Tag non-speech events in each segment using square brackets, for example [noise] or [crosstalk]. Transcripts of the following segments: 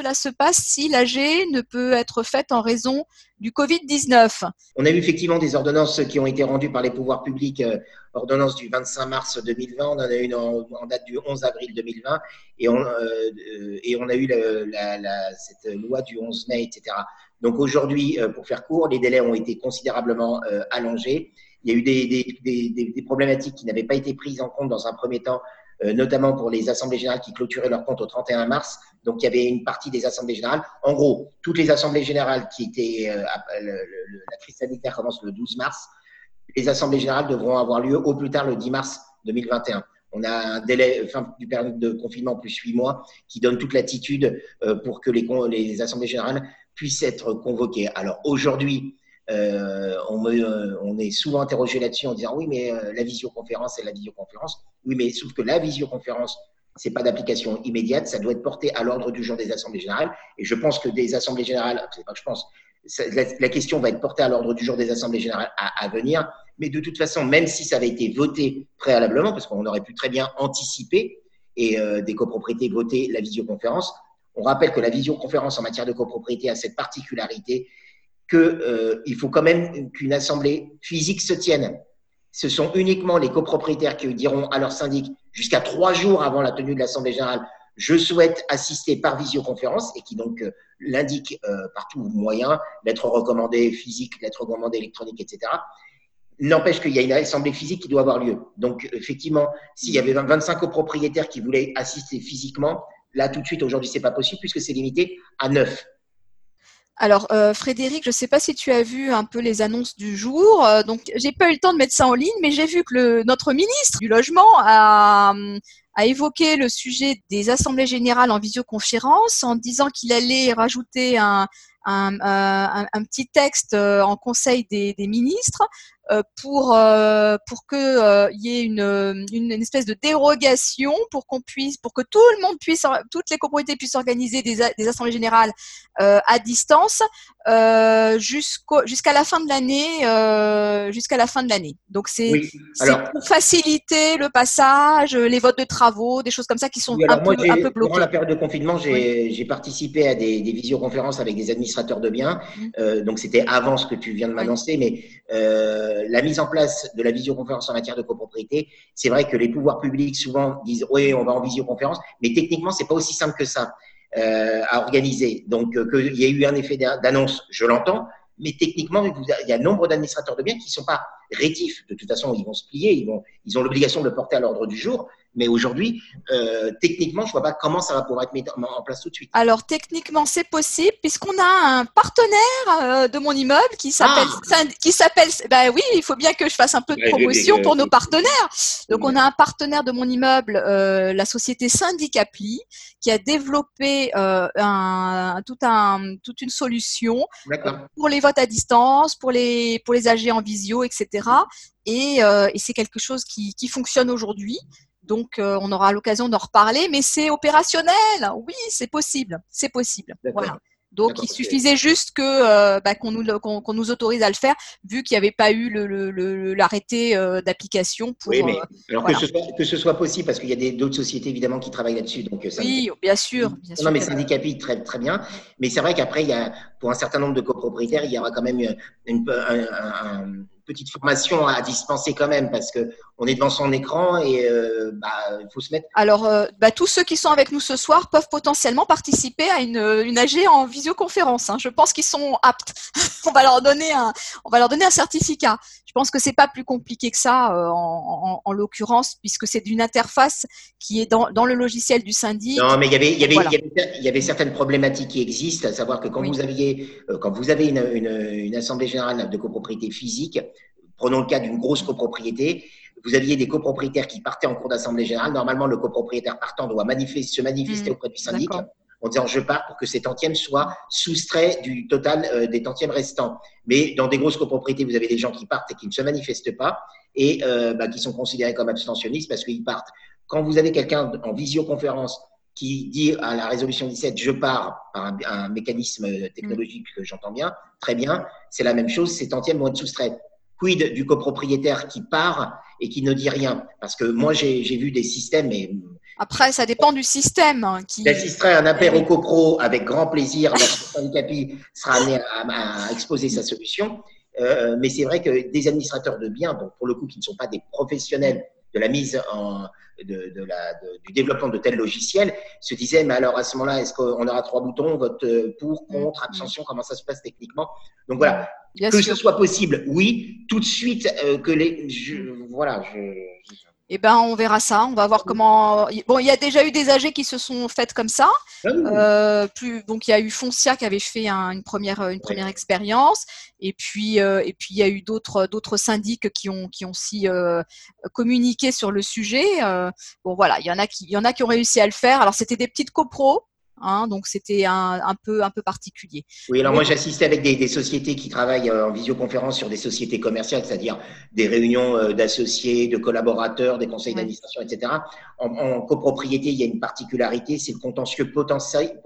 cela se passe si l'AG ne peut être faite en raison du Covid-19 On a eu effectivement des ordonnances qui ont été rendues par les pouvoirs publics, euh, ordonnance du 25 mars 2020, on en a une en, date du 11 avril 2020, et on, euh, et on a eu cette loi du 11 mai, etc. Donc aujourd'hui, euh, pour faire court, les délais ont été considérablement allongés. Il y a eu des problématiques qui n'avaient pas été prises en compte dans un premier temps euh, notamment pour les assemblées générales qui clôturaient leur compte au 31 mars. Donc, il y avait une partie des assemblées générales. En gros, toutes les assemblées générales qui étaient, euh, la crise sanitaire commence le 12 mars. Les assemblées générales devront avoir lieu au plus tard le 10 mars 2021. On a un délai fin du période de confinement plus huit mois qui donne toute l'attitude euh, pour que les, les assemblées générales puissent être convoquées. Alors aujourd'hui, euh, on, euh, on, est souvent interrogé là-dessus en disant oui, mais euh, la visioconférence, c'est la visioconférence. Oui, mais sauf que la visioconférence, c'est pas d'application immédiate, ça doit être porté à l'ordre du jour des assemblées générales. Et je pense que des assemblées générales, c'est pas que je pense, la, question va être portée à l'ordre du jour des assemblées générales à, venir. Mais de toute façon, même si ça avait été voté préalablement, parce qu'on aurait pu très bien anticiper et des copropriétés voter la visioconférence, on rappelle que la visioconférence en matière de copropriété a cette particularité qu'il euh, faut quand même qu'une assemblée physique se tienne. Ce sont uniquement les copropriétaires qui diront à leur syndic jusqu'à trois jours avant la tenue de l'assemblée générale je souhaite assister par visioconférence et qui donc euh, l'indique euh, par moyen, lettre recommandée physique, lettre recommandée électronique, etc. N'empêche qu'il y a une assemblée physique qui doit avoir lieu. Donc, effectivement, s'il y avait 25 copropriétaires qui voulaient assister physiquement, là, tout de suite, aujourd'hui, c'est pas possible puisque c'est limité à 9. Alors, euh, Frédéric, je ne sais pas si tu as vu un peu les annonces du jour. Euh, donc, j'ai pas eu le temps de mettre ça en ligne, mais j'ai vu que le, notre ministre du Logement a, a évoqué le sujet des assemblées générales en visioconférence en disant qu'il allait rajouter un, petit texte euh, en conseil des, ministres euh, pour euh, pour que il y ait une, une, espèce de dérogation pour qu'on puisse pour que tout le monde puisse toutes les copropriétés puissent organiser des, des assemblées générales à distance jusqu'à la fin de l'année jusqu'à la fin de l'année. Donc c'est pour faciliter le passage, les votes de travaux, des choses comme ça qui sont un, peu, un peu bloquées. Durant la période de confinement, j'ai participé à des, des visioconférences avec des administrateurs administrateur de biens. Mmh. Euh, donc, c'était avant ce que tu viens de m'annoncer, mais euh, la mise en place de la visioconférence en matière de copropriété, c'est vrai que les pouvoirs publics souvent disent oui, on va en visioconférence, mais techniquement, c'est pas aussi simple que ça euh, à organiser. Donc, qu'il y ait eu un effet d'annonce, je l'entends, mais techniquement, il y a nombre d'administrateurs de biens qui ne sont pas rétifs. De toute façon, ils vont se plier, ils, ils ont l'obligation de le porter à l'ordre du jour. Mais aujourd'hui, euh, techniquement, je vois pas comment ça va pouvoir être mis en place tout de suite. Alors, techniquement, c'est possible puisqu'on a un partenaire euh, de mon immeuble qui s'appelle, ah. qui s'appelle, ben oui, il faut bien que je fasse un peu de promotion pour nos partenaires. Donc, on a un partenaire de mon immeuble, euh, la société Syndicapli, qui a développé euh, un, tout un, toute une solution pour les votes à distance, pour les, pour les AG en visio, etc. Et, euh, et c'est quelque chose qui, qui fonctionne aujourd'hui. Donc, euh, on aura l'occasion d'en reparler, mais c'est opérationnel. Oui, c'est possible. C'est possible. Voilà. Donc, il suffisait juste que euh, bah, qu'on nous, qu'on, nous autorise à le faire, vu qu'il n'y avait pas eu le, l'arrêté euh, d'application. Pour, oui, mais alors que, ce soit, que, ce soit, possible, parce qu'il y a d'autres sociétés évidemment qui travaillent là-dessus. Donc, oui, bien sûr. Bien non, mais syndicapie, très, très bien. Mais c'est vrai qu'après, il y a, pour un certain nombre de copropriétaires, il y aura quand même une, un petite formation à dispenser quand même parce que on est devant son écran et euh, bah, il faut se mettre. Alors, euh, bah, tous ceux qui sont avec nous ce soir peuvent potentiellement participer à une, une AG en visioconférence. Hein. Je pense qu'ils sont aptes. [laughs] on va leur donner un, on va leur donner un certificat. Je pense que c'est pas plus compliqué que ça euh, en, en, l'occurrence puisque c'est d'une interface qui est dans, dans, le logiciel du syndic. Non, mais il y avait, il y avait, il y avait, certaines problématiques qui existent, à savoir que quand vous aviez, quand vous avez une, une, une assemblée générale de copropriété physique, Prenons le cas d'une grosse copropriété. Vous aviez des copropriétaires qui partaient en cours d'assemblée générale. Normalement, le copropriétaire partant doit se manifester mmh. auprès du syndic en disant je pars pour que ces tantièmes soient soustraits du total euh, des tantièmes restants. Mais dans des grosses copropriétés, vous avez des gens qui partent et qui ne se manifestent pas et euh, bah, qui sont considérés comme abstentionnistes parce qu'ils partent. Quand vous avez quelqu'un en visioconférence qui dit à la résolution 17 je pars par un, mécanisme technologique que j'entends bien, très bien, c'est la même chose, ces tantièmes vont être soustraits Quid du copropriétaire qui part et qui ne dit rien? Parce que moi, j'ai vu des systèmes, et après, ça dépend du système. Hein, qui... J'assisterai à un apéro copro avec grand plaisir. Le Capi sera amené à, exposer sa solution. Euh, mais c'est vrai que des administrateurs de biens, donc pour le coup, qui ne sont pas des professionnels de la mise en, de, de la, du développement de tels logiciels, se disaient, mais alors à ce moment-là, est-ce qu'on aura trois boutons, vote euh, pour, contre, abstention, comment ça se passe techniquement? Donc voilà, que ce soit possible, oui, tout de suite, euh, que les, voilà, je, eh ben, on verra ça. On va voir comment. Bon, il y a déjà eu des AG qui se sont faites comme ça. Ah euh, plus, donc, il y a eu Foncia qui avait fait une première, une première expérience, et puis, euh, et puis il y a eu d'autres, d'autres syndics qui ont, qui ont aussi euh, communiqué sur le sujet. bon, voilà, il y en a qui, il y en a qui ont réussi à le faire. Alors, c'était des petites copros. Hein, donc c'était un, un, peu, un peu particulier. Oui, alors moi j'assistais avec des, des, sociétés qui travaillent euh, en visioconférence sur des sociétés commerciales, c'est-à-dire des réunions euh, d'associés, de collaborateurs, des conseils d'administration, etc. En, en, copropriété, il y a une particularité, c'est le contentieux potentiel,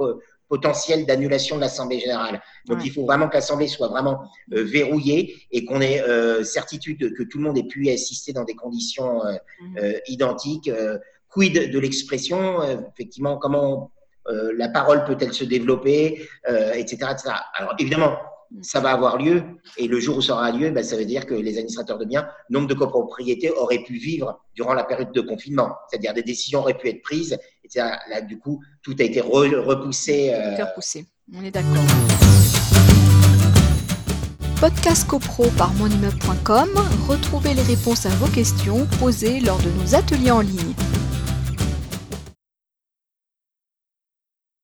potentiel d'annulation de l'Assemblée générale. Donc il faut vraiment que l'Assemblée soit vraiment euh, verrouillée et qu'on ait certitude que tout le monde ait pu assister dans des conditions mmh. identiques. quid de l'expression, effectivement, comment la parole peut-elle se développer, etc., euh, etc. Alors évidemment, ça va avoir lieu, et le jour où ça aura lieu, ben, ça veut dire que les administrateurs de biens, nombre de copropriétés auraient pu vivre durant la période de confinement, c'est-à-dire des décisions auraient pu être prises. Là, du coup, tout a été repoussé. Euh... repoussé, on est d'accord. Podcast CoPro par monimmeuble.com, retrouvez les réponses à vos questions posées lors de nos ateliers en ligne.